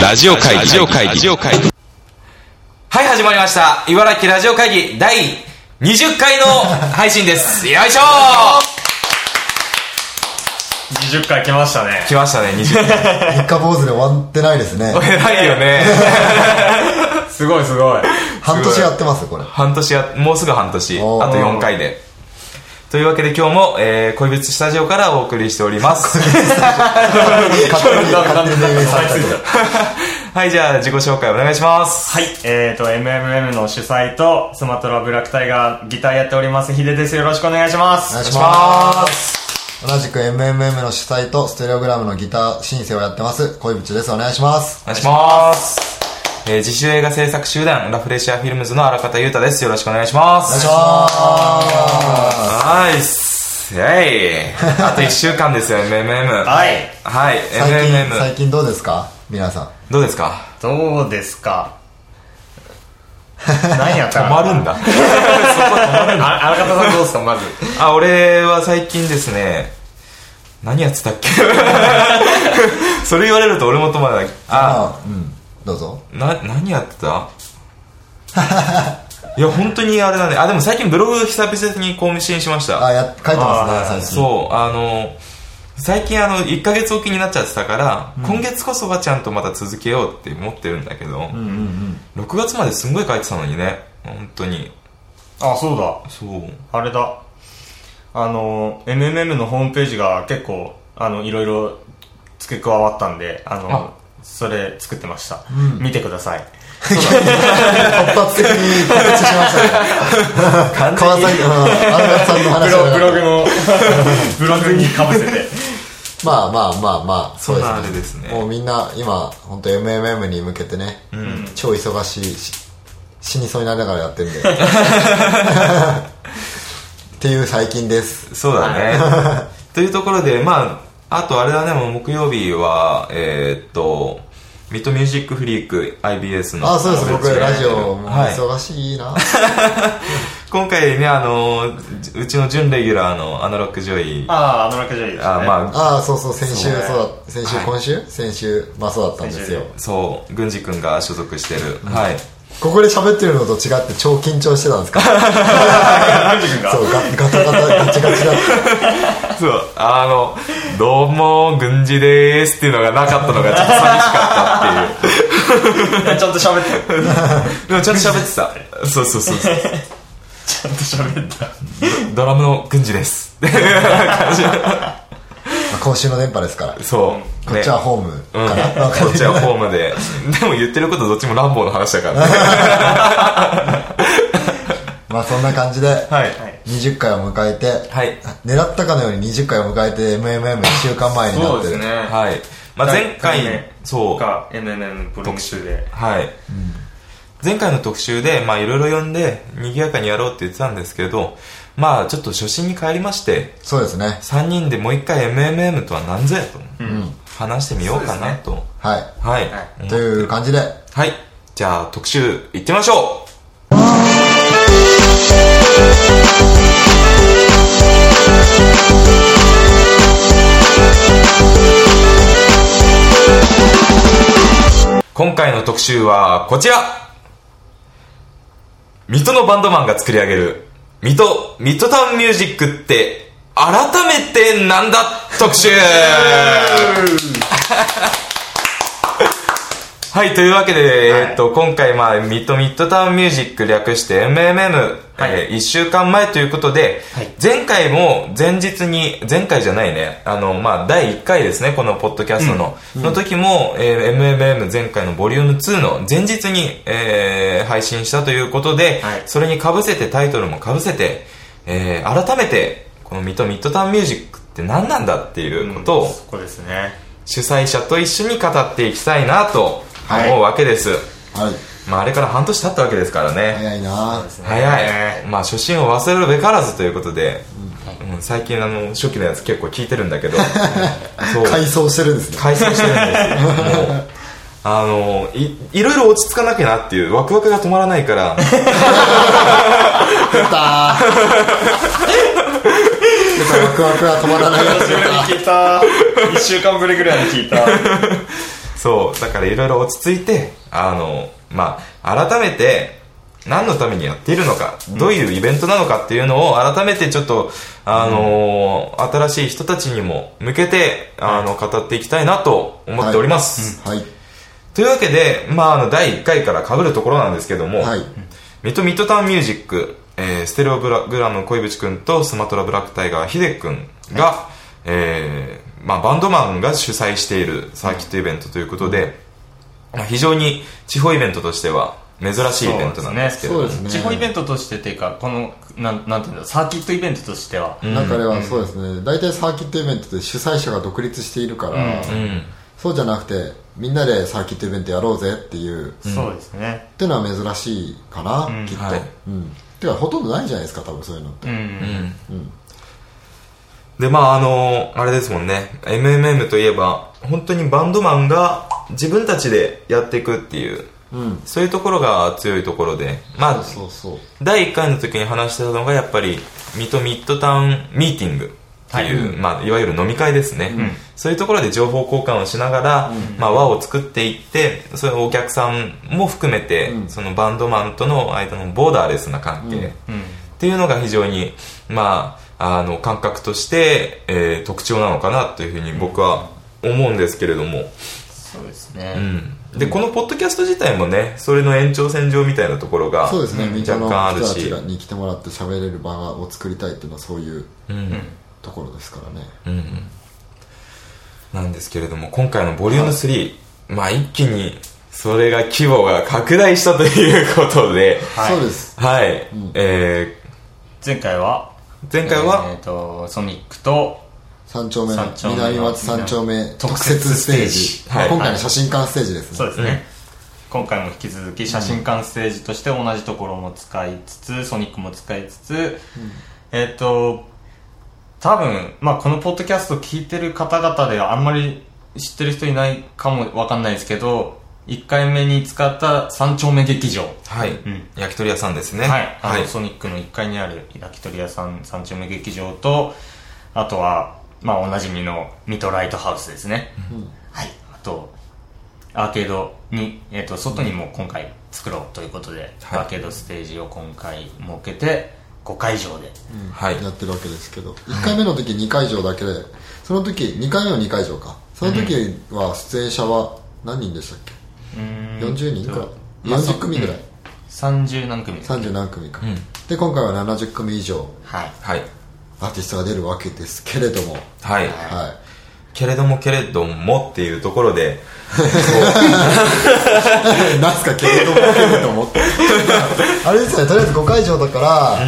ラジオ会議ラジオ会議ラジオ会議はい、始まりました。茨城ラジオ会議第20回の配信です。よいしょ20回来ましたねー来ましたね、20回。三日坊主で終わってないですね。偉いよね。すごいすごい半年やってます、これ。半年や、もうすぐ半年。あと4回で。というわけで今日も、えー、恋物スタジオからお送りしております。はい、じゃあ自己紹介お願いします。はいえーと MMM の主催とスマトラブラックタイガーギターやっておりますヒデですよろしくお願いしますお願いしま。ます同じく MMM の主催とステレオグラムのギター申請をやってます、恋淵です。お願いします。お願いします。えー、自主映画制作集団、ラフレシアフィルムズの荒方優太です。よろしくお願いします。お願いしまナイスイェイあと1週間ですよ、MMM。はいはい、す。最近、MMM。最近どうですか？皆さん。どうですか？どうですか？何やった 止まるんだ。あ荒方さんどうですか？まずあ、俺は最近ですね、何やってたっけ？それ言われると俺も止まらない。あ、あ、うん。どうぞ。な、何やってた？いや、本当にあれだね。あ、でも最近ブログ久々に更新しました。あ、や、書いてますね、最近。そう、あの、最近あの、1ヶ月おきになっちゃってたから、今月こそはちゃんとまた続けようって思ってるんだけど、6月まですんごい書いてたのにね、本当に。あそうだそう。あれだあの MMM のホームページが結構あのいろいろ付け加わったんであのそれ作ってました、見てください。突 発的に告知しましたね。完川崎、うん、さんの話ブロはブログのブログにかぶせて。まあまあまあまあ、そうですそんなあれですね。もうみんな今、本当 MMM に向けてね、超忙しいし、死にそうになりながらやってるんで。っていう最近です。そうだね。というところで、まあ、あとあれだね、もう木曜日は、えーっと、ミッドミュージックフリーク IBS の。あ、そうです、僕ラジオもはい忙しいな。今回ね、あの、うちの準レギュラーのアナロックジョイ。あ、あああの楽じゃいいですねまあ、ああ、そうそう、先週そうねそうだ、先週、はい今週？先週、まあそうだったんですよ。そう、軍司君が所属してる。はい。ここで喋ってるのと違って超緊張してたんですか？そう、ガガタガタ、ガチガチだった。そう、あの、どうも、軍司でーすっていうのがなかったのがちょっと寂しかったっていう。ちゃんと喋ってるでもちゃんと喋ってた。そうそうそうそう。ちゃんと喋ったドラムの軍司です。まあ今週の電波ですから。そう。こっちはホームうん、かな。わかんこっちはホームで。でも言ってることどっちも乱暴の話だからね。まあそんな感じで、はい。20回を迎えて、はい。狙ったかのように20回を迎えて MMM1 週間前になってる。ねはい。まあ前回、そう。が MMM プロ特集ではい。前回の特集で、まあいろいろ呼んで、賑やかにやろうって言ってたんですけど、まあちょっと初心に帰りまして、そうですね。3人でもう一回 MMM とは何ぞやと、話してみようかなと。はい。はい。はいという感じで、はい。じゃあ特集行ってみましょう今回の特集はこちら水戸のバンドマンが作り上げる水戸ミッドタウンミュージックって改めてなんだ？特集。はい、というわけで、はい。えーっと、今回、まあ、ミッドミッドタウンミュージック略して MMM、はい。え1週間前ということで、はい。前回も前日に、前回じゃないね、あの、まあ、第1回ですね、このポッドキャストの、の時も、えー MMM 前回のボリューム2の前日に、えー配信したということで、はい。それに被せて、タイトルも被せて、えー改めて、このミッドミッドタウンミュージックって何なんだっていうことを、そこですね。主催者と一緒に語っていきたいなとはい思うわけです、はい。まああれから半年経ったわけですからね、早いな。早い、まあ初心を忘れるべからずということで、うん最近あの初期のやつ結構聞いてるんだけど。そう。改装してるんですね。改装してるんですよ。もうあのいいろいろ落ち着かなきゃなっていうワクワクが止まらないから。出たワクワクが止まらない。やつ久しぶりに聞いた。1週間ぶりぐらいに聞いたそう、だからいろいろ落ち着いて、あの、まあ、改めて、何のためにやっているのか、どういうイベントなのかっていうのを改めてちょっと、あのー新しい人たちにも向けて、あの、語っていきたいなと思っております。はい。というわけで、まあ、あの、第1回から被るところなんですけども、はい。ミッドミッドタウンミュージック、えーステレオブラグラム小渕くんとスマトラブラックタイガーヒデくんが、えーまあ、バンドマンが主催しているサーキットイベントということで、まあ非常に地方イベントとしては珍しいイベントなんですけれども、そうですね。地方イベントとしてっていうかこのなんなんていうんだサーキットイベントとしては、中ではそうですね。大体サーキットイベントで主催者が独立しているから、うん。そうじゃなくてみんなでサーキットイベントやろうぜっていう、そうですね。っていうのは珍しいかな、きっと、はい。うん。てかほとんどないんじゃないですか多分そういうのって、うん、でまああのあれですもんね。MMM といえば本当にバンドマンが自分たちでやっていくっていううん。そういうところが強いところで。まあそうそう第1回の時に話してたのがやっぱりミッドミッドタウンミーティングっていう、い。まあ、いわゆる飲み会ですね、そういうところで情報交換をしながら、まあ、輪を作っていってそれお客さんも含めて、そのバンドマンとの間のボーダーレスな関係、っていうのが非常に、まあ、あの感覚として、えー特徴なのかなというふうに僕は思うんですけれども、そうですね、うん、でこのポッドキャスト自体もねそれの延長線上みたいなところがそうですね、みんな若干あるの人たしちに来てもらって喋れる場を作りたいっていうのはそういううん。ところですからね、うんうん。なんですけれども今回のボリューム3、まあ一気にそれが規模が拡大したということで。はい。そうです。はい、え前回はー前回は、えー、とソニックと三丁目三丁目南松三丁目特特設設ステージ。ステージ。はい。今回の写真館ステージですね、そうですね、今回も引き続き写真館ステージとして同じところも使いつつソニックも使いつつ、えっ、と多分、まあ、このポッドキャスト聞いてる方々ではあんまり知ってる人いないかもわかんないですけど1回目に使った三丁目劇場。はい、ん。焼き鳥屋さんですね。はい、あのはい。ソニックの1階にある焼き鳥屋さん三丁目劇場とあとは、まあ、おなじみのミトライトハウスですね、はい。あとアーケードに、えー、と外にも今回作ろうということで、はい。アーケードステージを今回設けて5会場で、はい。やってるわけですけど。1回目の時2会場だけでその時2回目の2会場か。その時は出演者は何人でしたっけ、40人くらいまあ40組ぐらい、30何組。です30何組か、で今回は70組以上。はい。はい。アーティストが出るわけですけれども。はい、はけれどもけれどもっていうところでい なんすかけれどもけれども。っ てあれですね。とりあえず5会場だから、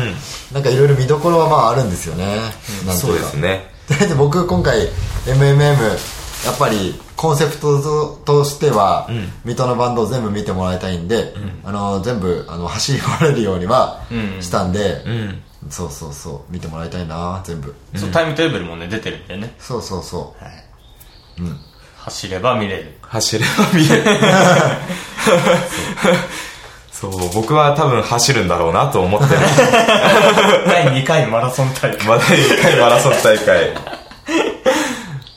なんかいろいろ見どころはまああるんですよね、なん。てそいううかですね。とりあえず僕今回 MMM やっぱりコンセプトとしては、水戸のバンドを全部見てもらいたいんで、あの全部あの走り回れるようにはしたんで、うん。そうそうそう見てもらいたいな全部、そうタイムテーブルもね出てるんでね、そうそうそはい。走れば見れる。走れば見える。そう。僕は多分走るんだろうなと思ってる。第2回マラソン大会。まだ1回マラソン大会。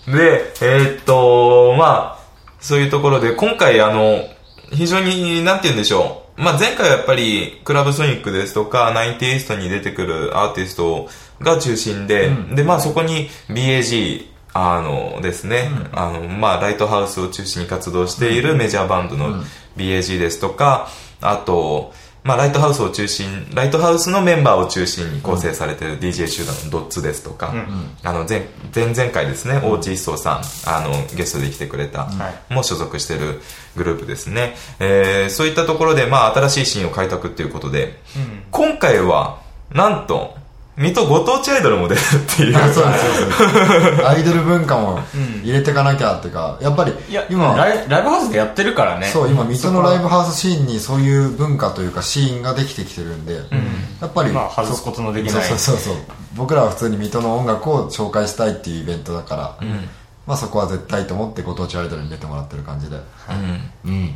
で、えーっと、まあ、そういうところで、今回あの、非常に、なんて言うんでしょう。まあ前回はやっぱり、クラブソニックですとか、ナインティエイストに出てくるアーティストが中心で、で、まあそこに BAG、あのですね、あの、まあライトハウスを中心に活動しているメジャーバンドの BAG ですとか、あと、まあ、ライトハウスを中心、ライトハウスのメンバーを中心に構成されている DJ 集団のドッツですとか、あの前、前々回ですね、大地一層さん、あの、ゲストで来てくれた、も所属しているグループですね。えーそういったところで、まあ、新しいシーンを開拓っていうことで、今回は、なんと、水戸ご当地アイドルも出るっていう。うそうそうそう アイドル文化も入れていかなきゃっていうかやっぱりいや今ライライブハウスでやってるからね。そう今水戸のライブハウスシーンにそういう文化というかシーンができてきてるんで、やっぱり、まあ外すことのできない。そうそうそうそう。僕らは普通に水戸の音楽を紹介したいっていうイベントだから、まあそこは絶対と思ってご当地アイドルに出てもらってる感じで。うん。うん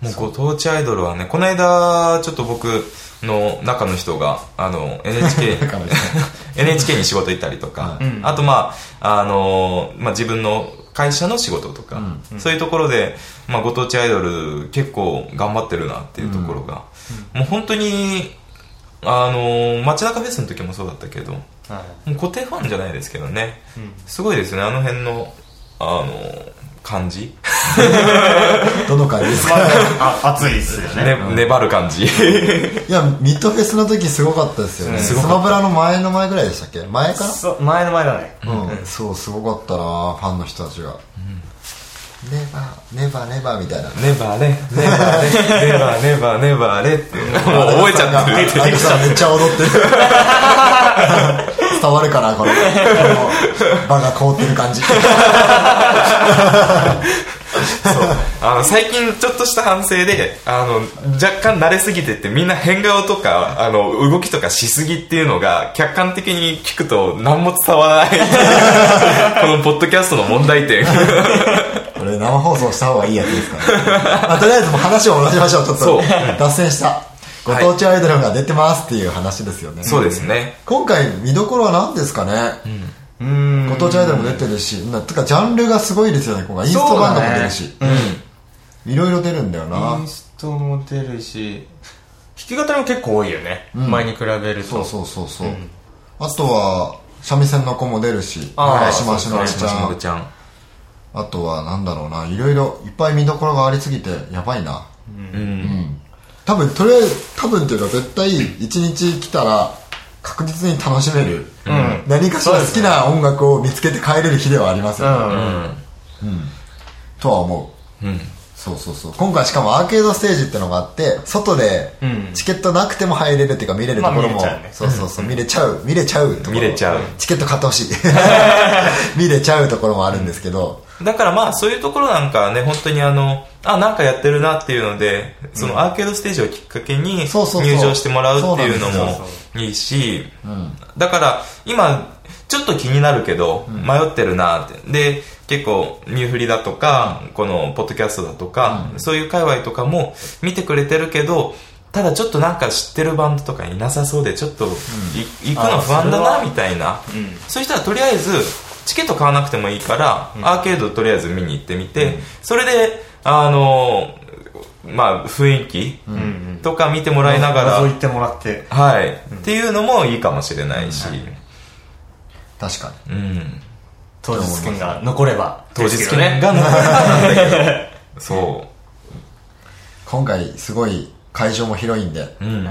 もうご当地アイドルはねこの間ちょっと僕の中の人があの NHK NHK に仕事行ったりとか、うん。あとまああのまあ、自分の会社の仕事とか、そういうところで、まあ、ご当地アイドル結構頑張ってるなっていうところが、もう本当にあの街中フェスの時もそうだったけど。もはう固定ファンじゃないですけどね、うん。すごいですねあの辺のあの感じ、どの感じですか？あ、あ熱いっすよね。ね粘る感じ。いやミッドフェスの時すごかったですよね。うん。スマブラの前の前ぐらいでしたっけ？前かなそう、前の前だね。うん、そうすごかったなファンの人たちが、ネバーネバーネバーみたいな。ネバレネバレネバネバネバレって。もう覚えちゃってる。アキさんめっちゃ踊ってる。伝 わるかなこれ。場が凍ってる感じ。あの最近ちょっとした反省であの若干慣れすぎててみんな変顔とかあの動きとかしすぎっていうのが客観的に聞くと何も伝わらない。このポッドキャストの問題点。これ生放送した方がいいやつですから、ねまあ、とりあえずもう話を戻しましょう。ちょっそう。と脱線したご当地アイドルが出てますっていう話ですよね、そうですね。今回見どころは何ですかね、うん。ご当地アイドルも出てるしなてかジャンルがすごいですよね。今回インストバンドも出るし、いろいろ出るんだよな。インストも出るし、弾き語りも結構多いよね。ん。前に比べると。そうそうそうそう、あとは三味線の子も出るしあしのりちしゃん。のぶちゃん。あとはなんだろうな。いろいろいっぱい見どころがありすぎてやばいな。うん多分とりあえず多分っていうか絶対一日来たら確実に楽しめる、ん。何かしら好きな音楽を見つけて帰れる日ではありますうよ、ねん。とは思う。うんそうそうそう。今回しかもアーケードステージってのがあって外でうん。チケットなくても入れるっていうか見れるところも、まあそうそう。そう見れちゃう。見れちゃう見れちゃう。チケット買ってほしい。見れちゃうところもあるんですけど、だからまあそういうところなんかはね本当にあのあなんかやってるなっていうのでそのアーケードステージをきっかけに入場してもらうっていうのもいいしうん、だから今ちょっと気になるけど迷ってるなって。で結構ニューフリだとかこのポッドキャストだとかそういう界隈とかも見てくれてるけどただちょっとなんか知ってるバンドとかいなさそうでちょっとい行くの不安だなみたいな。うん。そういう人はとりあえずチケット買わなくてもいいから、アーケードとりあえず見に行ってみて、それであのまあ雰囲気うん。うん。とか見てもらいながら、覗いてもらって。はい、っていうのもいいかもしれないし、確かに。うん、当日券が残れば。当日券が残れば。なんだけどそ今回すごい会場も広いんで、う、うん、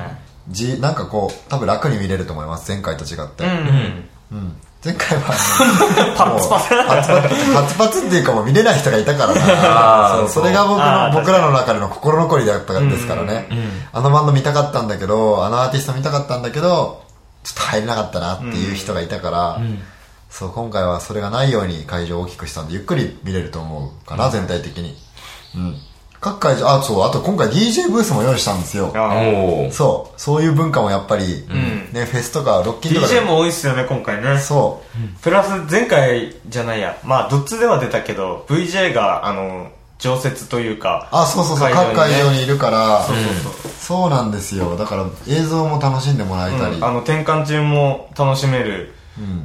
じなんかこう多分楽に見れると思います。前回と違って、うん。うん。前回は パツパツ。パツパツパツパツっていうかもう見れない人がいたからな。そうそれが僕の僕らの中での心残りだったですからね、あのバンド見たかったんだけどあのアーティスト見たかったんだけどちょっと入れなかったなっていう人がいたから、そう今回はそれがないように会場を大きくしたんでゆっくり見れると思うかな、全体的に。うん。各会場あそうあと今回 DJ ブースも用意したんですよ。あおー。そう。そういう文化もやっぱり、ねフェスとかロッキンとかで。DJ も多いっすよね、今回ね。そう。プラス前回じゃないや、まあ、どっちでは出たけど、VJ が、あの、常設というか、あそうそうそう、ね。各会場にいるから。そうそうそう。そうなんですよ。だから映像も楽しんでもらえたり、うん。あの、転換中も楽しめるうん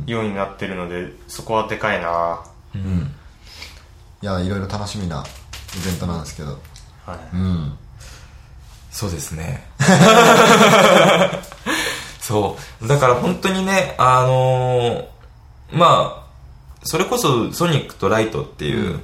ようになってるので、そこはでかいな。うん。いやいろいろ楽しみなイベントなんですけど。はい。うん。そうですね。そう。だから本当にねあのーまあそれこそソニックとライトっていう、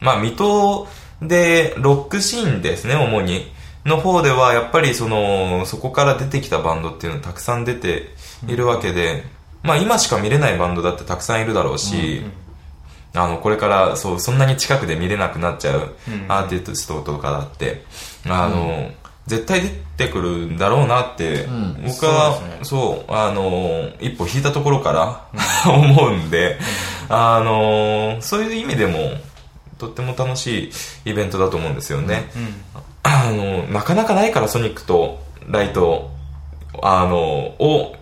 まあ水戸でロックシーンですね主に。の方ではやっぱりそのそこから出てきたバンドっていうのたくさん出ているわけで、まあ今しか見れないバンドだってたくさんいるだろうし、あのこれからそうそんなに近くで見れなくなっちゃううんアーティストとかだって、あの、絶対出てくるんだろうなって、ん。僕はそね。そう,、あの一歩引いたところから 思うんで、あのそういう意味でもとっても楽しいイベントだと思うんですよね、あのなかなかないからソニックとライトあのを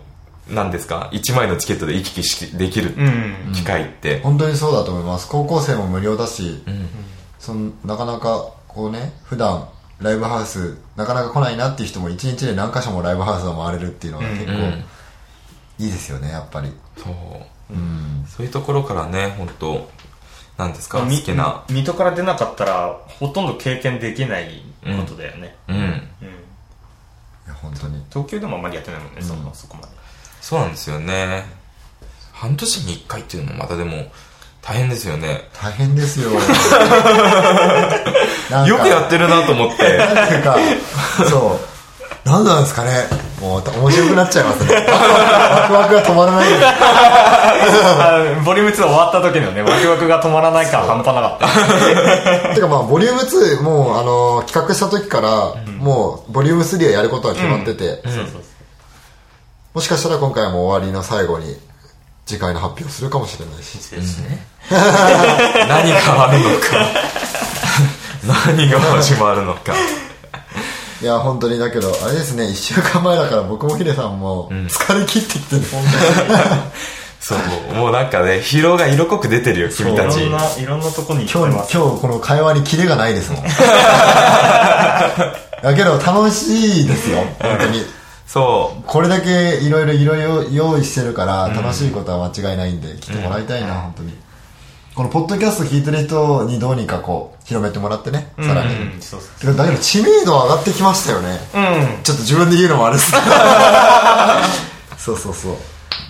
何ですか？1枚のチケットで行き来しできるうん。機会って、本当にそうだと思います。高校生も無料だし、ん。そのなかなかこうね普段ライブハウスなかなか来ないなっていう人も一日で何箇所もライブハウスを回れるっていうのは結構うん。いいですよねやっぱり。そう。うん。そういうところからね本当なんですか？好みきな。水戸から出なかったらほとんど経験できないことだよね、うん。うん。いや本当に。東京でもあんまりやってないもんね、そんなそこまでそうなんですよね。半年に1回っていうのもまたでも大変ですよね。大変ですよ。よくやってるなと思って。なんていうかそう。何なんですかね。もう面白くなっちゃいますね。ワクワクが止まらない。ボリューム2終わった時のねワクワクが止まらない感半端なかった。てかまあボリューム2もうあの企画した時から、もうボリューム3はやることは決まってて、そうそうそうもしかしたら今回も終わりの最後に次回の発表するかもしれないし。ですね、何があるのか。何が始まるのか。いや本当にだけどあれですね。1週間前だから僕もヒデさんも疲れ切ってきてる、本 そうもうなんかね疲労が色濃く出てるよ君たち。いろんないろんなとこに当に今日今日この会話にキレがないですもん。だけど楽しいですよ。本当にそう。これだけいろいろいろいろ用意してるから楽しいことは間違いないんで来てもらいたいな、本当に。このポッドキャスト聞いてる人にどうにかこう広めてもらってね、さらに。うん。そうそうだけど知名度は上がってきましたよね、うん。ちょっと自分で言うのもあれです。け どそうそうそう。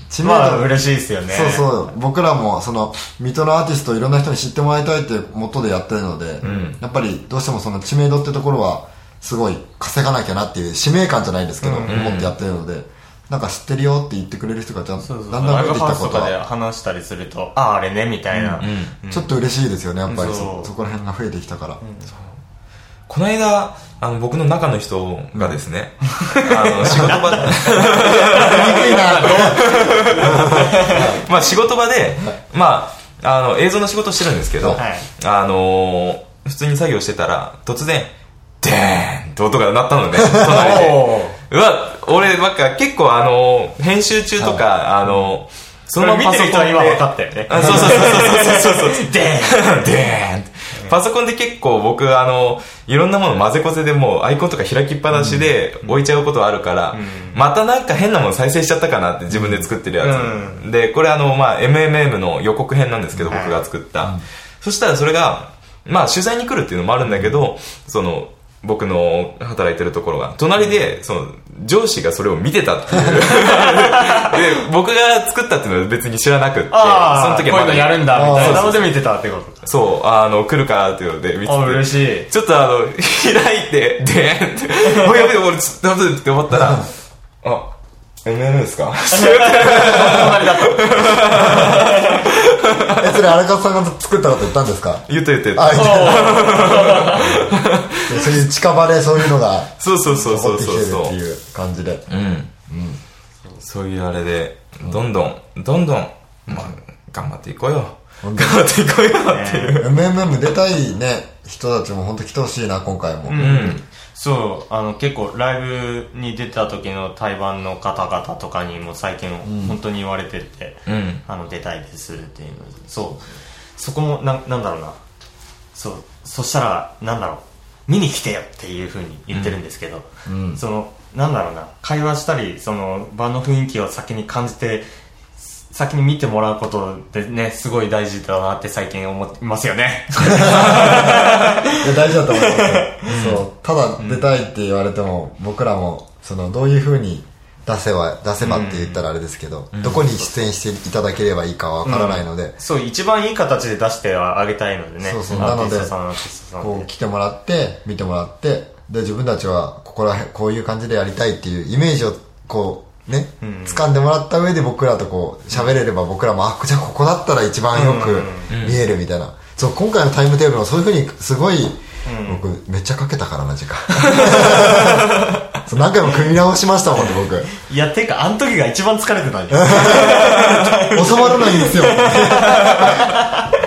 知名度、まあ嬉しいですよね。そうそう。僕らもその水戸のアーティストをいろんな人に知ってもらいたいっていうモットーでやってるので、やっぱりどうしてもその知名度ってところはすごい稼がなきゃなっていう使命感じゃないですけど、思ってやってるのでなんか知ってるよって言ってくれる人がちゃんだんだん増えてきたことは。話したりするとあああれねみたいな、ちょっと嬉しいですよねやっぱりそそこら辺が増えてきたから、この間あの僕の中の人がですね、あの仕事場で まあ仕事場で、まあ、あの映像の仕事をしてるんですけど、はい。あのー普通に作業してたら突然デーンって音が鳴ったのね 隣で。おうわ俺なんか結構あのー編集中とか、あのーそのままパソコンで。今分かったよね。あそうそうそうそうそうそうそう。ででーんって。パソコンで結構僕あのいろんなもの混ぜこぜでもうアイコンとか開きっぱなしで置いちゃうことはあるから、またなんか変なもの再生しちゃったかなって自分で作ってるやつ、うでこれあの、まあ、MMM の予告編なんですけど、僕が作った、そしたらそれがまあ取材に来るっていうのもあるんだけどその僕の働いてるところが。隣でその上司がそれを見てたっていう。で僕が作ったっていうのは別に知らなくってそああこういうの時はまだのやるんだみたいな。ので見てたってことか。そう、あの、来るからっていうので見てて。あ嬉しい。ちょっとあの、開いて、で おやめて、俺、ちょっとって思ったら、あ、MM ですか？えそれ荒川さんが作ったこと言ったんですか？言った言った言っあた。いや そういう近場でそういうのがそうそうそうそ残ってきうそうそうてるって。いう感じでうん。そういうあれで、どんどん、どんどん、まあ、頑張っていこうよ。頑張っていこうよっていう。MMM 出たいね人たちも本当来てほしいな今回も、うん。そうあの結構ライブに出た時の対バンの方々とかにも最近本当に言われてて、うん。あの出たいですっていうのそう。そこもななんだろうな。そう。そしたらなんだろう。見に来てよっていうふうに言ってるんですけど、そのなんだろうな。会話したりその場の雰囲気を先に感じて先に見てもらうことでねすごい大事だなって最近思いますよね。いや大事だと思いますよ。そう。ただ出たいって言われても、僕らもそのどういうふうに出せば出せばって言ったらあれですけど、どこに出演していただければいいかわからないので、そう一番いい形で出してあげたいのでねそうそう。なのでこうで来てもらって見てもらってで自分たちはここら辺こういう感じでやりたいっていうイメージをこうね、掴んでもらった上で僕らとこう喋れれば僕らもあじゃあここだったら一番よく見えるみたいな、そう今回のタイムテーブルもそういうふうにすごい、僕めっちゃかけたからな時間。そう何回も組み直しましたもんね僕。いやてかあの時が一番疲れてたんです 収まらないんですよ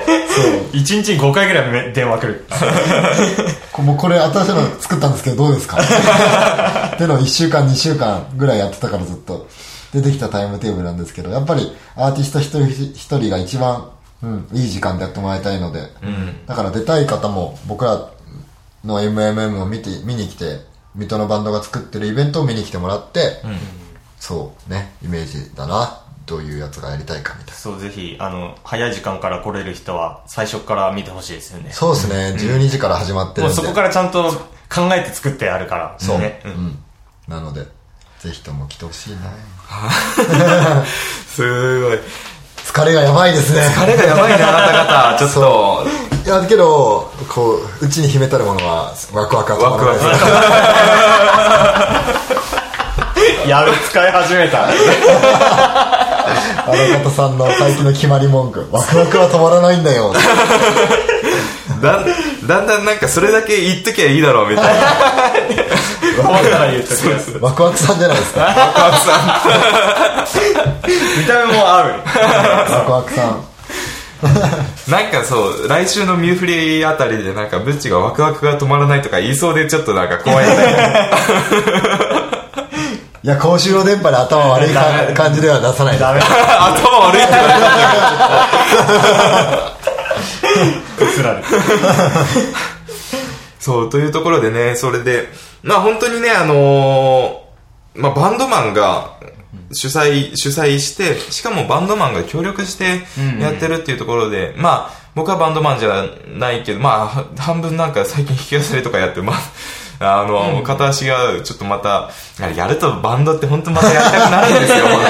一日に5回ぐらいめ電話来る。こもうこれ新しいの作ったんですけどどうですか？ってのを1週間2週間ぐらいやってたからずっと。出てきたタイムテーブルなんですけどやっぱりアーティスト一人一人が一番、うん、いい時間でやってもらいたいので、だから出たい方も僕らの MMM を見て見に来て水戸のバンドが作ってるイベントを見に来てもらって、そうねイメージだなどういうやつがやりたいかみたいな。そうぜひあの早い時間から来れる人は最初から見てほしいですよね。そうですね、12時から始まってるで。もうんそこからちゃんと考えて作ってあるからそう、ねうん。うん、なのでぜひとも来てほしいな。すごい。疲れがやばいですね。疲れがやばいね、あなた方。ちょっと、いやけどこううちに秘めたるものはワクワクが止まらないですやべ使い始めたあの方さんの最近の決まり文句。ワクワクは止まらないんだよ。だん だんだんなんかそれだけ言っときゃいいだろうみたいな。終わったら言うときます。ワクワクさんじゃないですか。見た目も合うワクワクさん。なんかそう、来週のミューフリーあたりでなんかブッチがワクワクが止まらないとか言いそうでちょっとなんか怖いんだけど。いや公衆の電波で頭悪いか感じでは出さないダメ。頭悪いってな つられそう、というところでね、それで、まあ本当にね、あのーまあバンドマンが主催、主催して、しかもバンドマンが協力してやってるっていうところで、まあ僕はバンドマンじゃないけど、まあは半分なんか最近弾き語りとかやって、まあ、あの、片足がちょっとまた、やるとバンドって本当またやりたくなるんですよ、本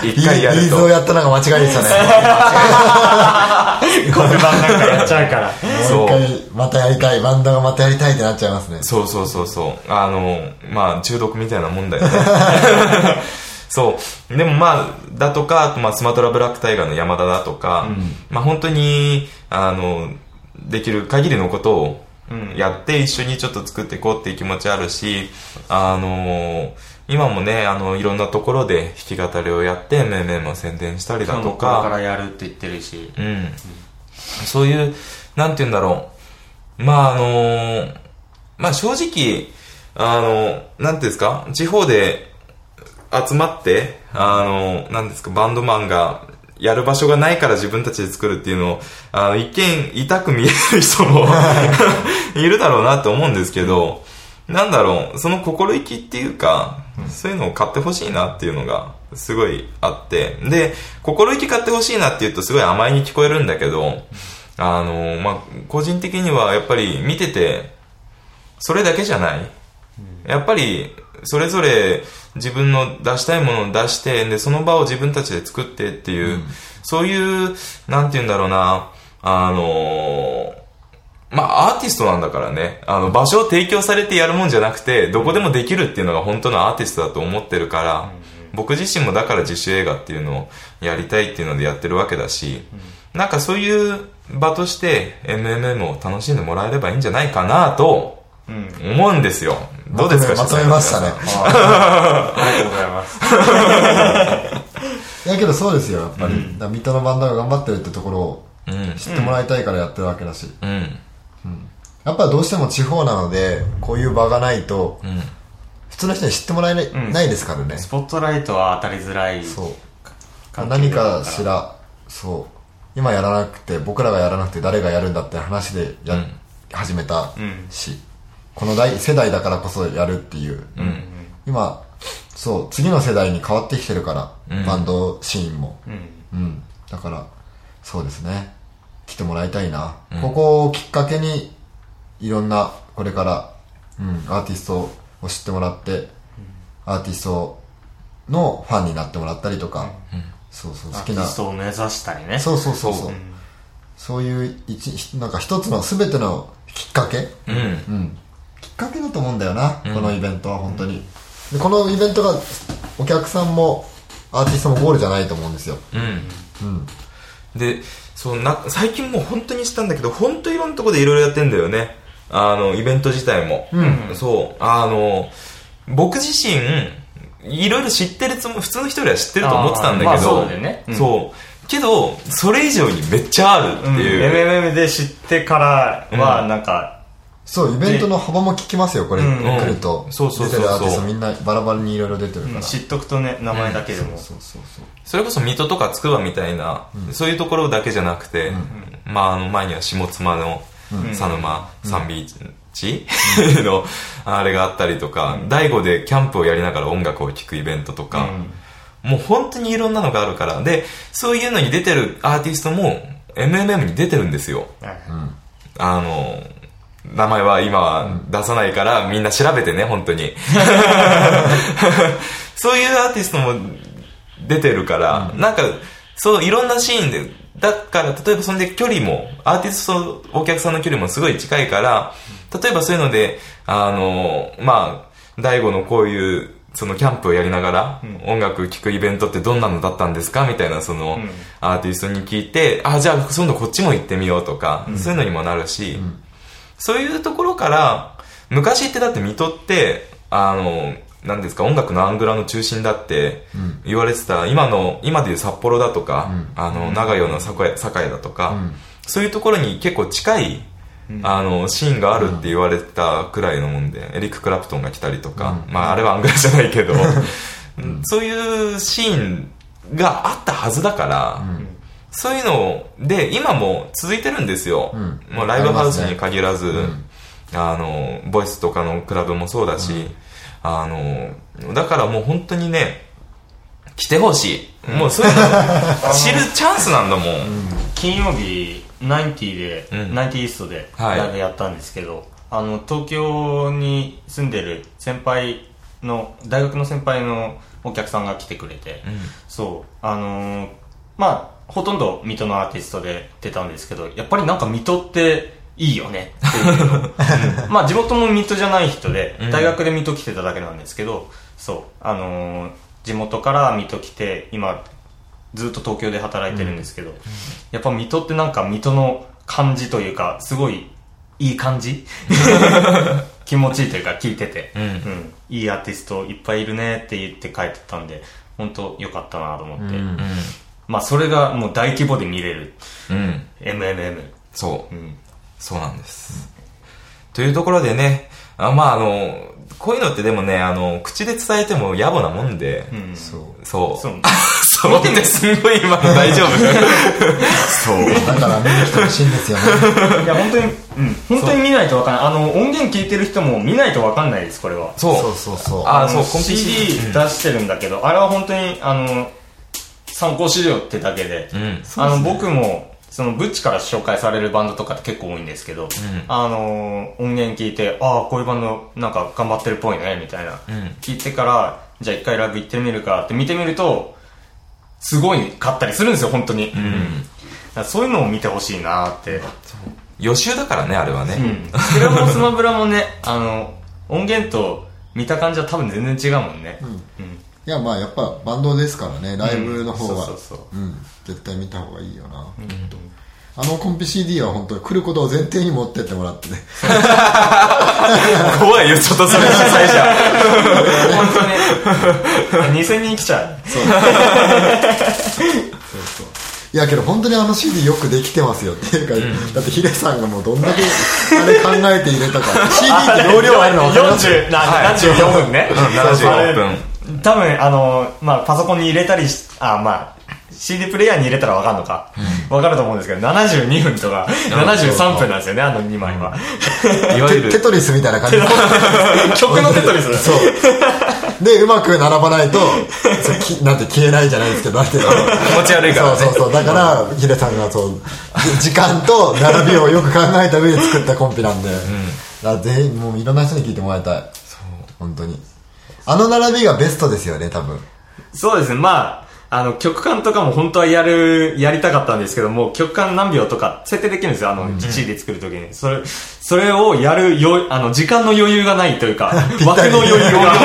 当に。一回やるとビーズを。やったのが間違いですよね 黒板なんかやっちゃうからもう一回またやりたいバンドがまたやりたいってなっちゃいますねそうそうそうそう。あの、まあ、中毒みたいなもんだよね。そう。でもまあ、だとか、あとまあ、スマトラブラックタイガーの山田だとか、まあ本当に、あの、できる限りのことをやって一緒にちょっと作っていこうっていう気持ちあるし、あの、今もね、あの、いろんなところで弾き語りをやって、めいめいも宣伝したりだとかか、らやるって言ってるしうん。そういう、なんて言うんだろう。まああのまあ正直、あの、なんていうんですか、地方で集まって、あの、なんですか、バンドマンがやる場所がないから自分たちで作るっていうのを、あの、一見痛く見える人も いるだろうなって思うんですけど、なんだろう、その心意気っていうか、そういうのを買ってほしいなっていうのが、すごいあって。で、心意気買ってほしいなって言うとすごい甘いに聞こえるんだけど、あの、まあ、個人的にはやっぱり見てて、それだけじゃない。やっぱり、それぞれ自分の出したいものを出して、で、その場を自分たちで作ってっていう、そういう、なんて言うんだろうな、あのまあ、アーティストなんだからね、あの、場所を提供されてやるもんじゃなくて、どこでもできるっていうのが本当のアーティストだと思ってるから、僕自身もだから自主映画っていうのをやりたいっていうのでやってるわけだし、なんかそういう場として MMM を楽しんでもらえればいいんじゃないかなと思うんですよ。どうですかまとめましたね。ありがとうございます。いやけどそうですよやっぱり、水戸のバンドが頑張ってるってところをうん。知ってもらいたいからやってるわけだし、うん。やっぱどうしても地方なのでこういう場がないと、ん。普通の人に知ってもらえない,、ん。ないですからね。スポットライトは当たりづらいそう。何かしらそう。今やらなくて僕らがやらなくて誰がやるんだって話でや、うん。始めたん。し、この代世代だからこそやるっていう、今そう次の世代に変わってきてるから、うん。バンドシーンも。うん。うん。だからそうですね。来てもらいたいな、ここをきっかけにいろんなこれから、うん、アーティストを知ってもらって、アーティストのファンになってもらったりとか、そうそうアー好きな。ティストを目指したりね。そうそうそうそう。そういう一なんか一つの全てのきっかけ、うん。だと思うんだよな、このイベントは本当にでこのイベントがお客さんもアーティストもゴールじゃないと思うんですようん。うんで、そうな、最近もう本当にしたんだけど、本当いろんなところでいろいろやってんだよね。あの、イベント自体も。そう。あの、僕自身、いろいろ知ってるつも普通の人よりは知ってると思ってたんだけど、まあそうだよねうんそうけど、それ以上にめっちゃあるってうんいう。MMM で知ってからはなんかそうイベントの幅も聞きますよこれ、うん。来ると、そうそうそうそう。出てるアーティストみんなバラバラにいろいろ出てるから、知っとくとね名前だけでも。そうそうそうそれこそ水戸とか筑波みたいな、そういうところだけじゃなくて、まあ、あの前には下妻の佐沼、サンビーチチのあれがあったりとか、大悟でキャンプをやりながら音楽を聴くイベントとか、もう本当にいろんなのがあるから、で、そういうのに出てるアーティストも MMM に出てるんですよ。はいあの、名前は今は出さないから、みんな調べてね、本当に。そういうアーティストも出てるから、なんか、そう、いろんなシーンで、だから、例えばそんで距離も、アーティストとお客さんの距離もすごい近いから、例えばそういうので、あの、まあ、大悟のこういう、そのキャンプをやりながら、音楽聴くイベントってどんなのだったんですか？みたいな、その、アーティストに聞いて、あ、じゃあ、今度こっちも行ってみようとか、そういうのにもなるし、そういうところから、昔ってだって水戸って、あの、なんですか、音楽のアングラの中心だって言われてた、今の、今でいう札幌だとか、あの、長与の栄堺だとか、そういうところに結構近い、あの、シーンがあるって言われてたくらいのもんで、エリック・クラプトンが来たりとか、まあ、あれはアングラじゃないけど、そういうシーンがあったはずだから、そういうので、今も続いてるんですよ。もうライブハウスに限らず、あの、ボイスとかのクラブもそうだし、あの、だからもう本当にね、来てほしい。もうそういうの 知るチャンスなんだもん。金曜日90で、うん。90イーストではい。ライブやったんですけど、あの東京に住んでる先輩の大学の先輩のお客さんが来てくれて、そうあのーまあほとんど水戸のアーティストで出たんですけどやっぱりなんか水戸っていいよねっていうの。うん。まあ地元も水戸じゃない人で、うん。大学で水戸来てただけなんですけどそう。あのー地元から水戸来て今ずっと東京で働いてるんですけど、やっぱ水戸ってなんか水戸の感じというかすごいいい感じ？気持ちいいというか聞いてて、うん。いいアーティストいっぱいいるねって言って帰ってたんで本当良かったなと思って、うん。まあそれがもう大規模で見れる。うん。MMM、そう。う。ん、そうなんです。というところでね、あまああの、こういうのってでもね、あの、口で伝えても野暮なもんで、うん。そう。そう。そう。そう。ってすんごい今の大丈夫。そう。だから見に来てほしいんですよね。いや本当に、うん、本当に見ないとわかんない。あの音源聞いてる人も見ないとわかんないですこれはそう。そうそうそうあ、そう、のコンピ CD 出してるんだけど、あれは本当にあの参考資料ってだけで、うん。あの僕もそのブッチから紹介されるバンドとかって結構多いんですけど、あの音源聞いてああこういうバンドなんか頑張ってるっぽいねみたいな、ん。聞いてからじゃあ一回ライブ行ってみるかって見てみるとすごい買ったりするんですよ本当に、だからそういうのを見てほしいなって。予習だからね、あれはね。うん。スクラもスマブラもねあの音源と見た感じは多分全然違うもんね、うんいやまあやっぱバンドですからねライブの方がうんそうそうそう。うん。絶対見た方がいいよな、あのコンピ CD は本当に来ることを前提に持ってってもらってね。怖いよ、ちょっとそれ主催者。本当 に2000人来ちゃう。いやけど本当にあの CD よくできてますよっていうか、だってヒデさんがもうどんだけあれ考えて入れたか。CD って容量あるの分かります？40なはい。74分ね、うん74分多分あの、まあ、パソコンに入れたりしあまあ CD プレイヤーに入れたら分かんのか、分かると思うんですけど72分とか73分なんですよねあの2枚は、いわゆる、テテトリスみたいな感じ。で 曲のテトリス。そう。でうまく並ばないとそうきなんて消えないじゃないですけどなんていうの気持ち悪いからね。そうそうそう。だからヒデさんがそうじ時間と並びをよく考えた上で作ったコンピなんで、だから全員もういろんな人に聞いてもらいたい。本当にあの並びがベストですよね多分。そうですね。まああの曲間とかも本当はやるやりたかったんですけども曲間何秒とか設定できるんですよ。あの CD 作るときに。それそれをやるよあの時間の余裕がないというか 枠の余裕がない。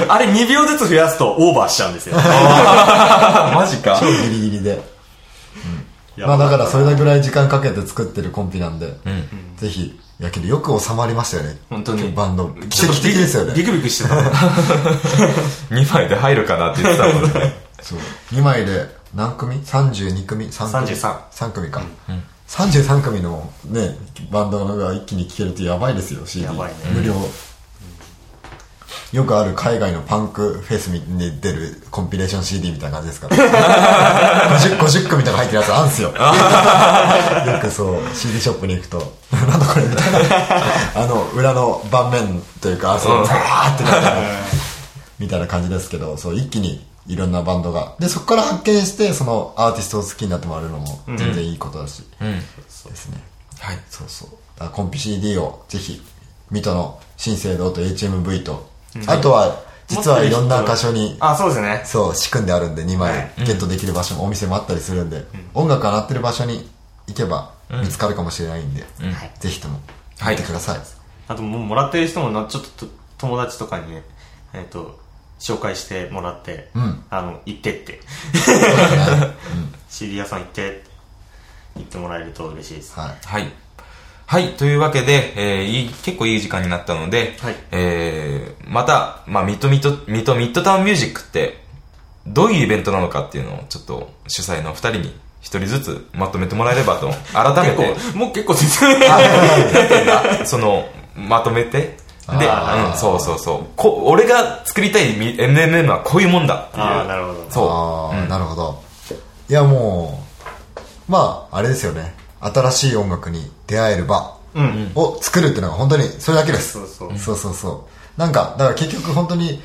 あれ2秒ずつ増やすとオーバーしちゃうんですよ。マジか。超。ギリギリで、まあだからそれぐらい時間かけて作ってるコンピなんで、ぜひやけどよく収まりましたよね。本当に。バンド。奇跡的ですよね。ビクビクしてた。2枚で入るかなって言ってたもんね。そう。2枚で何組 ?32 組？3組。33 3組か、33組のねバンドが一気に聴けるってやばいですよ CD やばいね。無料よくある海外のパンクフェスに出るコンピレーション CD みたいな感じですから。50, 50組とか入ってるやつあるんすよ。よくそう CD ショップに行くと。なんだこれみたいな。あの裏の盤面というかそうザーってなってみたいな感じですけどそう一気にいろんなバンドが。でそこから発見してそのアーティストを好きになってもらえるのも全然いいことだし、うん。ですね。はい。そうそう。コンピ CD をぜひ水戸の新生堂と HMV と、あとは実はいろんな箇所にあ、そうですね。そう仕組んであるんで2は枚ゲットできる場所もお店もあったりするんで、音楽が鳴ってる場所に行けば見つかるかもしれないんで、ぜひともはい。見てください、あともうもらってる人もな、ちょっとと友達とかにね、えっ、と、紹介してもらって、ん。あの、行ってって。CD 屋 さん行ってって言ってもらえると嬉しいです。はいはい。はい。というわけで、えーいい、結構いい時間になったので、はいえー、また、まあ、ミッドミッド、 Mito Midtown Music って、どういうイベントなのかっていうのを、ちょっと、主催の二人に一人ずつまとめてもらえればと、改めて、結構、もう結構説明。その、まとめて、で、うん、そうそうそう。こ俺が作りたいみ MMM はこういうもんだっていう。ああ、なるほど。そう。ああ、なるほどいやもうまああれですよね新しい音楽に出会える場うん。を作るっていうのが本当にそれだけです。そうそう。そうそうそう。なんかだから結局本当に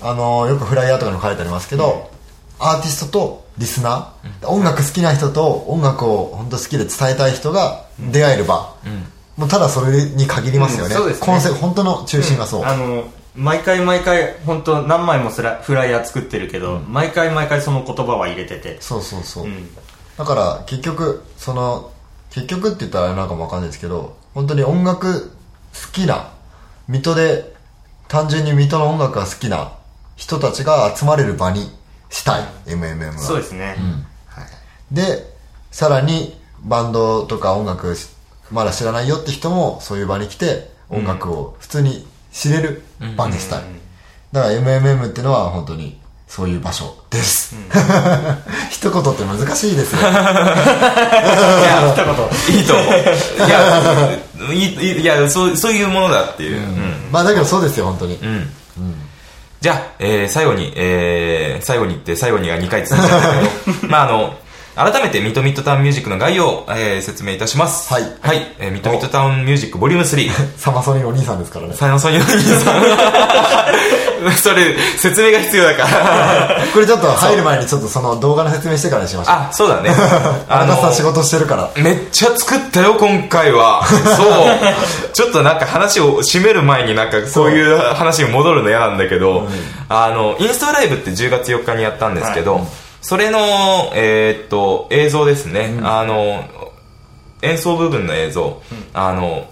あのよくフライヤーとかにも書いてありますけど、アーティストとリスナー、音楽好きな人と音楽を本当好きで伝えたい人が出会える場、もうただそれに限りますよね,、コンセ本当の中心がそう、あの、毎回毎回、本当何枚もフライヤー作ってるけど、毎回毎回その言葉は入れてて。そうそうそう、うん。だから結局その結局って言ったらあれなんかもわかんないですけど本当に音楽好きな水戸で単純に水戸の音楽が好きな人たちが集まれる場にしたい。MMM はそうですね。でさらにバンドとか音楽まだ知らないよって人もそういう場に来て音楽を普通に知れる場にしたい、だから MMM っていうのは本当にそういう場所です、一言って難しいですよいいと思う。いや、いいいやそう、そういうものだっていう。うんまあだけどそうですよ本当に、うん。じゃあ、えー最後に、えー最後にって最後にが2回続いちゃったけど、まああの、改めてミッドミッドタウンミュージックの概要を、えー説明いたします。はいはい。えーミッドミッドタウンミュージックボリューム3。サマソニーお兄さんですからねサヤソニーの兄さん。それ、説明が必要だから。これちょっと入る前にちょっとその動画の説明してからにしましょうあ、そうだね。あなた仕事してるからめっちゃ作ったよ、今回は。そう。ちょっとなんか話を締める前になんかこういう話に戻るの嫌なんだけど、あの、インストライブって10月4日にやったんですけど、それの、えーっと、映像ですね。あの、演奏部分の映像、あの、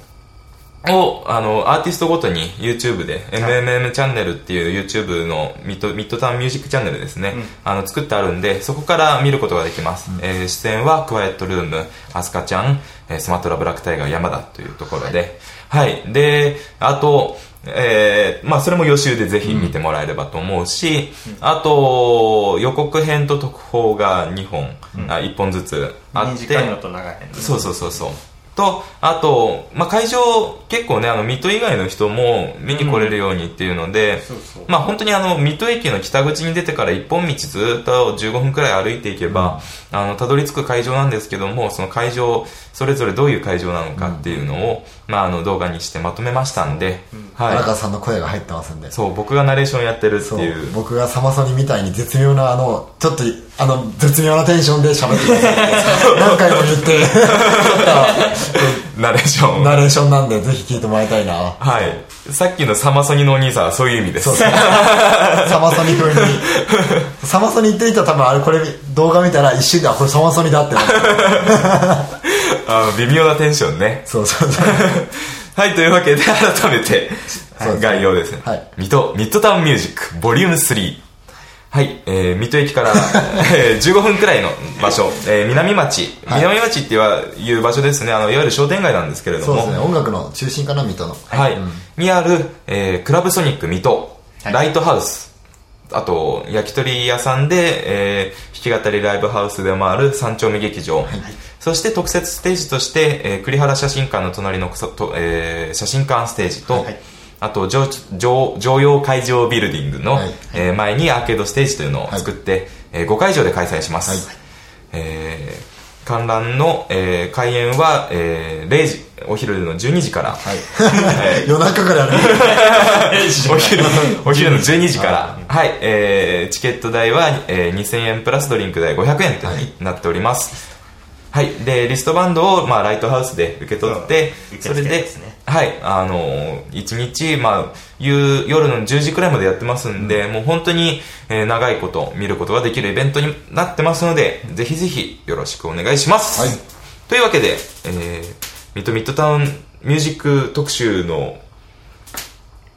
を、あの、アーティストごとに YouTube で、MMM チャンネルっていう YouTube のミッドミッドタウンミュージックチャンネルですね、あの、作ってあるんで、そこから見ることができます。えー出演は、クワイエットルーム、アスカちゃん、えースマトラブラックタイガー、山田というところで、はい。で、あと、えーまあ、それも予習でぜひ見てもらえればと思うし、あと、予告編と特報が2本、あ1本ずつあって、短いのと長いの。そうそうそうそう。と、あと、まあ、会場、結構ね、あの、水戸以外の人も見に来れるようにっていうので、そうそう。まあ、本当にあの、水戸駅の北口に出てから一本道ずっと15分くらい歩いていけば、あの、たどり着く会場なんですけども、その会場、それぞれどういう会場なのかっていうのを、まあ、あの、動画にしてまとめましたんで、荒は川さんの声が入ってますんで。い。そう、僕がナレーションやってるってそう。いう。僕がサマソニみたいに絶妙なあのちょっとあの絶妙なテンションで喋ってくだ 何回も言って ナレーション。とナレーションなんでぜひ聞いてもらいたいなはい。さっきのサマソニのお兄さんはそういう意味です。サマソニ風にサマソニ言ってる人は多分あれこれ動画見たら一瞬であこれサマソニだって あの、微妙なテンションね。そうそうそうはい、というわけで改めて、概要ですね。はい水戸、ミッドタウンミュージック、ボリューム3。はい、えー、水戸駅から、えー15分くらいの場所、えー南町、はい。南町ってはいう場所ですね、あの、いわゆる商店街なんですけれども、そうですね。音楽の中心かな水戸の。はい、にある、えークラブソニック水戸、はい。ライトハウス、あと、焼き鳥屋さんで、えー弾き語りライブハウスでもある三丁目劇場、そして特設ステージとして、えー栗原写真館の隣のと、えー写真館ステージと、はいあと常常常用会場ビルディングの、はい。えー前にアーケードステージというのを作って、え5会場で開催します、はい。えー観覧の、えー開演は、えー0時お昼の12時から、はい。夜中からやる お昼 お昼の12時から、はい、えーチケット代は、えー2000円プラスドリンク代500円とはい。なっております。はい、で、リストバンドを、まあ、ライトハウスで受け取って、うん。それでね、はい、あのー、1日、まあ、夕夜の10時くらいまでやってますんで、もう本当に、えー長いこと見ることができるイベントになってますので、ぜひぜひよろしくお願いします。はい。というわけで、えー、ミッドミッドタウンミュージック特集の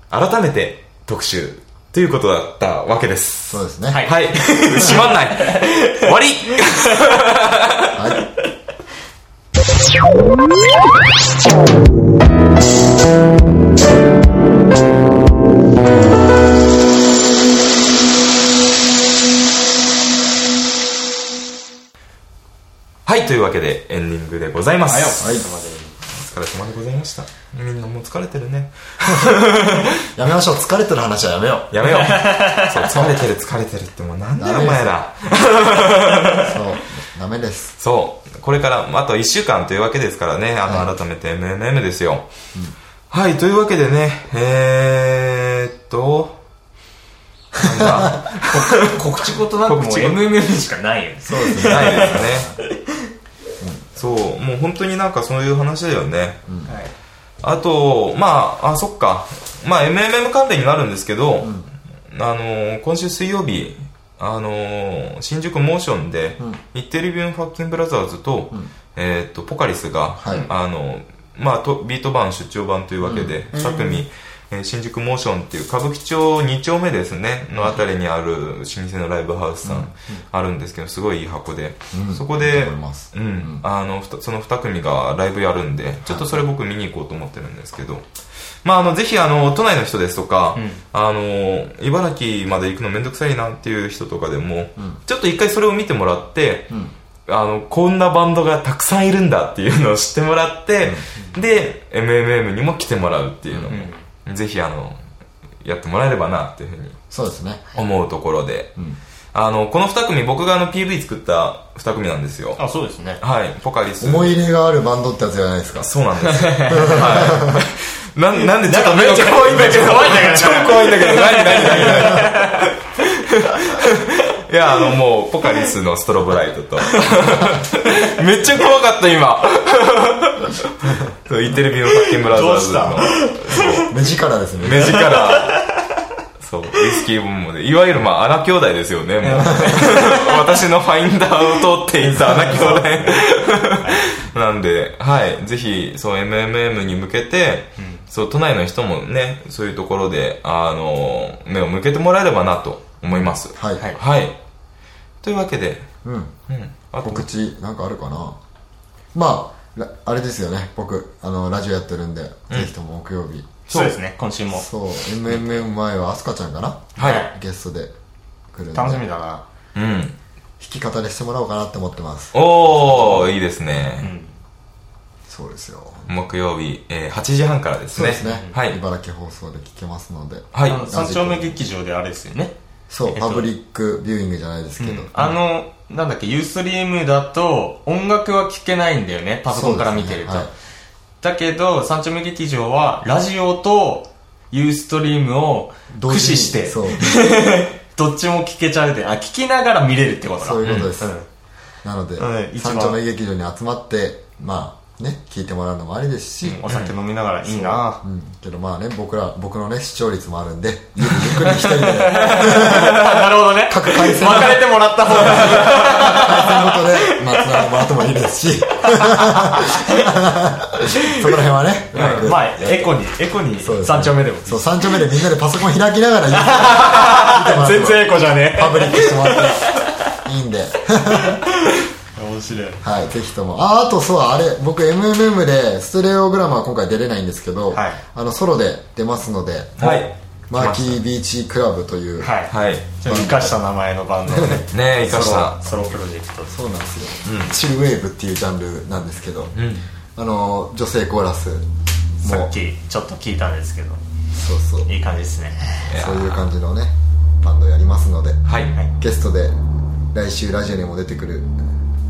改めて特集ということだったわけです。そうですねはいはい。閉まんない。終わりはいはい、というわけでエンディングでございます。はいお疲れ様でございました。みんなもう疲れてるね。やめましょう疲れてる話はやめようやめよう。そう、疲れてる疲れてるってもうなんだお前ら。そうダメですそう。これから、あと1週間というわけですからね。あの、はい改めて MMM ですよ。はい、というわけでね、えーっと、告知事なんかもう MMM しかないよねそうですねないですね。そう、もう本当になんかそういう話だよね。はい。あと、まあ、あ、そっか。まあ、MMM 関連になるんですけど、あの、今週水曜日、あの、新宿モーションで、イッテリビュン・ファッキン・ブラザーズと、えっと、ポカリスが、はい。あの、まあ、とビート版出張版というわけで、2組、えー新宿モーションっていう歌舞伎町2丁目ですね。のあたりにある老舗のライブハウスさんあるんですけどすごいいい箱で、うん。そこでうん。あのその2組がライブやるんでちょっとそれ僕見に行こうと思ってるんですけど、まあ、あのぜひあの都内の人ですとか、あの茨城まで行くのめんどくさいなっていう人とかでも、ちょっと一回それを見てもらって、あのこんなバンドがたくさんいるんだっていうのを知ってもらって、で MMM にも来てもらうっていうの。も、ぜひあのやってもらえればなっていうふうにそうですね思うところで、あのこの2組僕があの PV 作った2組なんですよあそうですねはいポカリス思い入れがあるバンドってやつじゃないですかそうなんですよ。はい。な、なんでちょっとめっちゃ怖いんだけど。怖いんだけど超怖いんだけど。何何何何？いや、あの、もう、ポカリスのストロボライトと。めっちゃ怖かった、今。そう、イテレビのファッキンブラザーズの。目力ですね目力。そう、ウイスキーボンボで。いわゆる、まあ、穴兄弟ですよね、もう。私のファインダーを通っていた穴兄弟。なんで、はい、ぜひ、そう、MMM に向けて、そう、都内の人もね、そういうところで、あの、目を向けてもらえればなと思います。はい、はい。というわけで、うんうん。あと告知なんかあるかな？まあらあれですよね。僕あのラジオやってるんで、ぜひとも木曜日。そうですね。今週も。そう。MMM 前はアスカちゃんかな？はい。ゲストで来るんで。楽しみだな。うん。弾き語りしてもらおうかなって思ってます。おー、いいですね。そうですよ。木曜日、えー、8時半からですね。そうですね、はい。茨城放送で聞けますので。はい。三丁目劇場であれですよねそう、えっとパブリックビューイングじゃないですけど、あのなんだっけユーストリームだと音楽は聴けないんだよね。パソコンから見てると、そうですねだけど三丁目劇場はラジオとユーストリームを駆使して どっちも聴けちゃうであ聴きながら見れるってことか。そういうことです、うん。なので、三丁目劇場に集まってまあね聞いてもらうのもありですし、お酒飲みながらいいな、うん、けどまあね僕ら僕のね視聴率もあるんでゆっくり一人で。なるほどね。各回線。別れてもらった方が。回線ごとでまあつながってもらってもいいですし。そこら辺はねうまくまあエコにエコにそうですね。三丁目でもそう三丁目でみんなでパソコン開きながら 全然エコじゃねパブリックしてもらって。いいんで面白い。はいぜひとも。ああとそうあれ僕 MMM でステレオグラムは今回出れないんですけど、はい。あのソロで出ますのではい。マーキービーチクラブという、はい、はい。生かした名前のバンドを ね生かした。ソロプロジェクト。そうなんですよ、チルウェーブっていうジャンルなんですけど、あの女性コーラスも。さっきちょっと聞いたんですけど。そうそう。いい感じですね。そういう感じのねバンドやりますのではい。ゲストで来週ラジオにも出てくる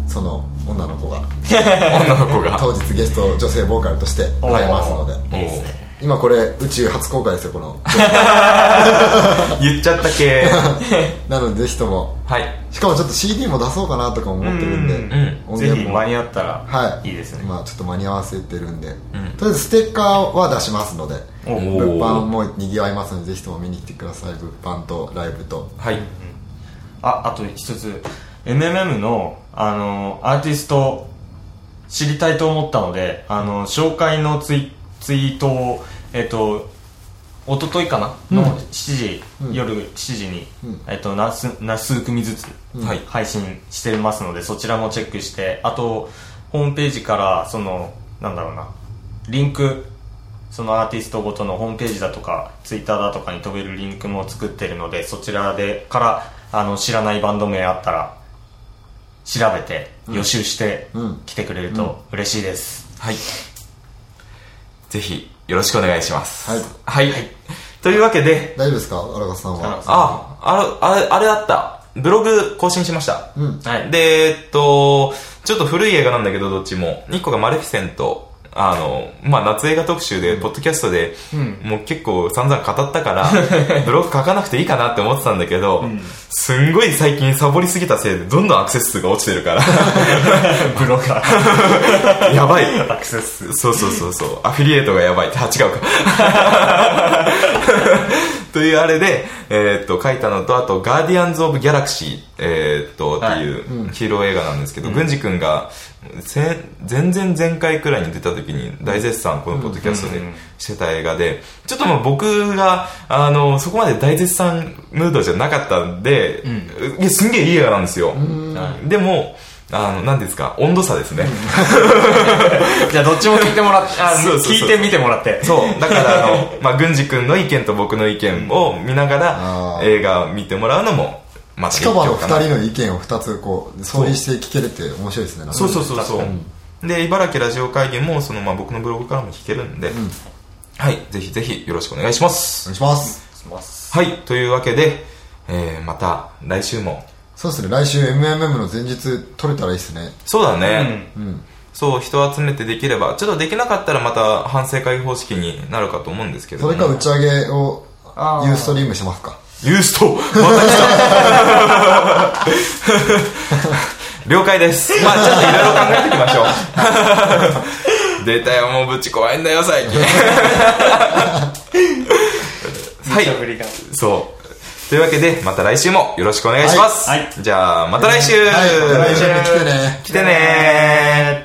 その女の子が。女の子が。当日ゲスト女性ボーカルとして会えますので。いいですね。今これ宇宙初公開ですよこの。言っちゃった系。なのでぜひとも。はい。しかもちょっと CD も出そうかなとか思ってるんで。うんうんぜ音源も。ひ間に合ったらはいいいですね。まあちょっと間に合わせてるんで、ん。とりあえずステッカーは出しますので。お物販もにぎわいますのでぜひとも見に来てください。物販とライブと。はい。ああと一つ MMM のあのアーティスト知りたいと思ったのであの紹介のツイツイートをえっと一昨日かな、うん。の7時、うん夜7時に、うん。えっとなすな数組ずつ、はい。配信してますのでそちらもチェックしてあとホームページからそのなんだろうなリンクそのアーティストごとのホームページだとかツイッターだとかに飛べるリンクも作ってるのでそちらでからあの知らないバンド名あったら調べて予習してうん来てくれると嬉しいです、はい。ぜひ、よろしくお願いします。はいはい。というわけで、大丈夫ですか？荒川さんは？あ、あれ、あれ、あれあった。ブログ更新しました。うんはいで、えっと、ちょっと古い映画なんだけど、どっちも。1個がマレフィセント。あの、まあ、夏映画特集で、ポッドキャストで、もう結構散々語ったから、ブログ書かなくていいかなって思ってたんだけど、すんごい最近サボりすぎたせいで、どんどんアクセス数が落ちてるから、ブロガー。やばい。アクセスそうそうそうそう。アフィリエイトがやばい。って、あ、違うか。というあれで、えーっと、書いたのと、あと、ガーディアンズ・オブ・ギャラクシー、えーっと、っていうヒーロー映画なんですけど、郡司君が、せ前々前回くらいに出た時に大絶賛このポッドキャストでしてた映画で、ちょっともう僕が、あの、そこまで大絶賛ムードじゃなかったんで、いや、すんげえいい映画なんですよ。でも、あの、何ですか、温度差ですね。じゃあどっちも聞いてもらってあそうそうそう聞いてみてもらってそう。だから、あの、まあ、郡司君の意見と僕の意見を見ながら映画を見てもらうのも、また近場の2かな。人の意見を2つこう相違して聞けるって面白いですねなんかそうそうそうそう。で、茨城ラジオ会議も、その、まあ、僕のブログからも聞けるんで、はい。ぜひぜひよろしくお願いしまおす。願いしますますはい。というわけで、えー、また来週も。そうですね。来週 MMM の前日撮れたらいいですね。そうだね。うん。そう、人を集めてできれば、ちょっとできなかったらまた反省会方式になるかと思うんですけど。も。それか打ち上げをユーストリームしますか？ユースト。また来た。了解です。まあちょっといろいろ考えていきましょう。出たよもうぶち怖いんだよ最近。はい。そうというわけでまた来週もよろしくお願いします、はい。はい。じゃあまた来週、はい。また来週。も来てね。来てね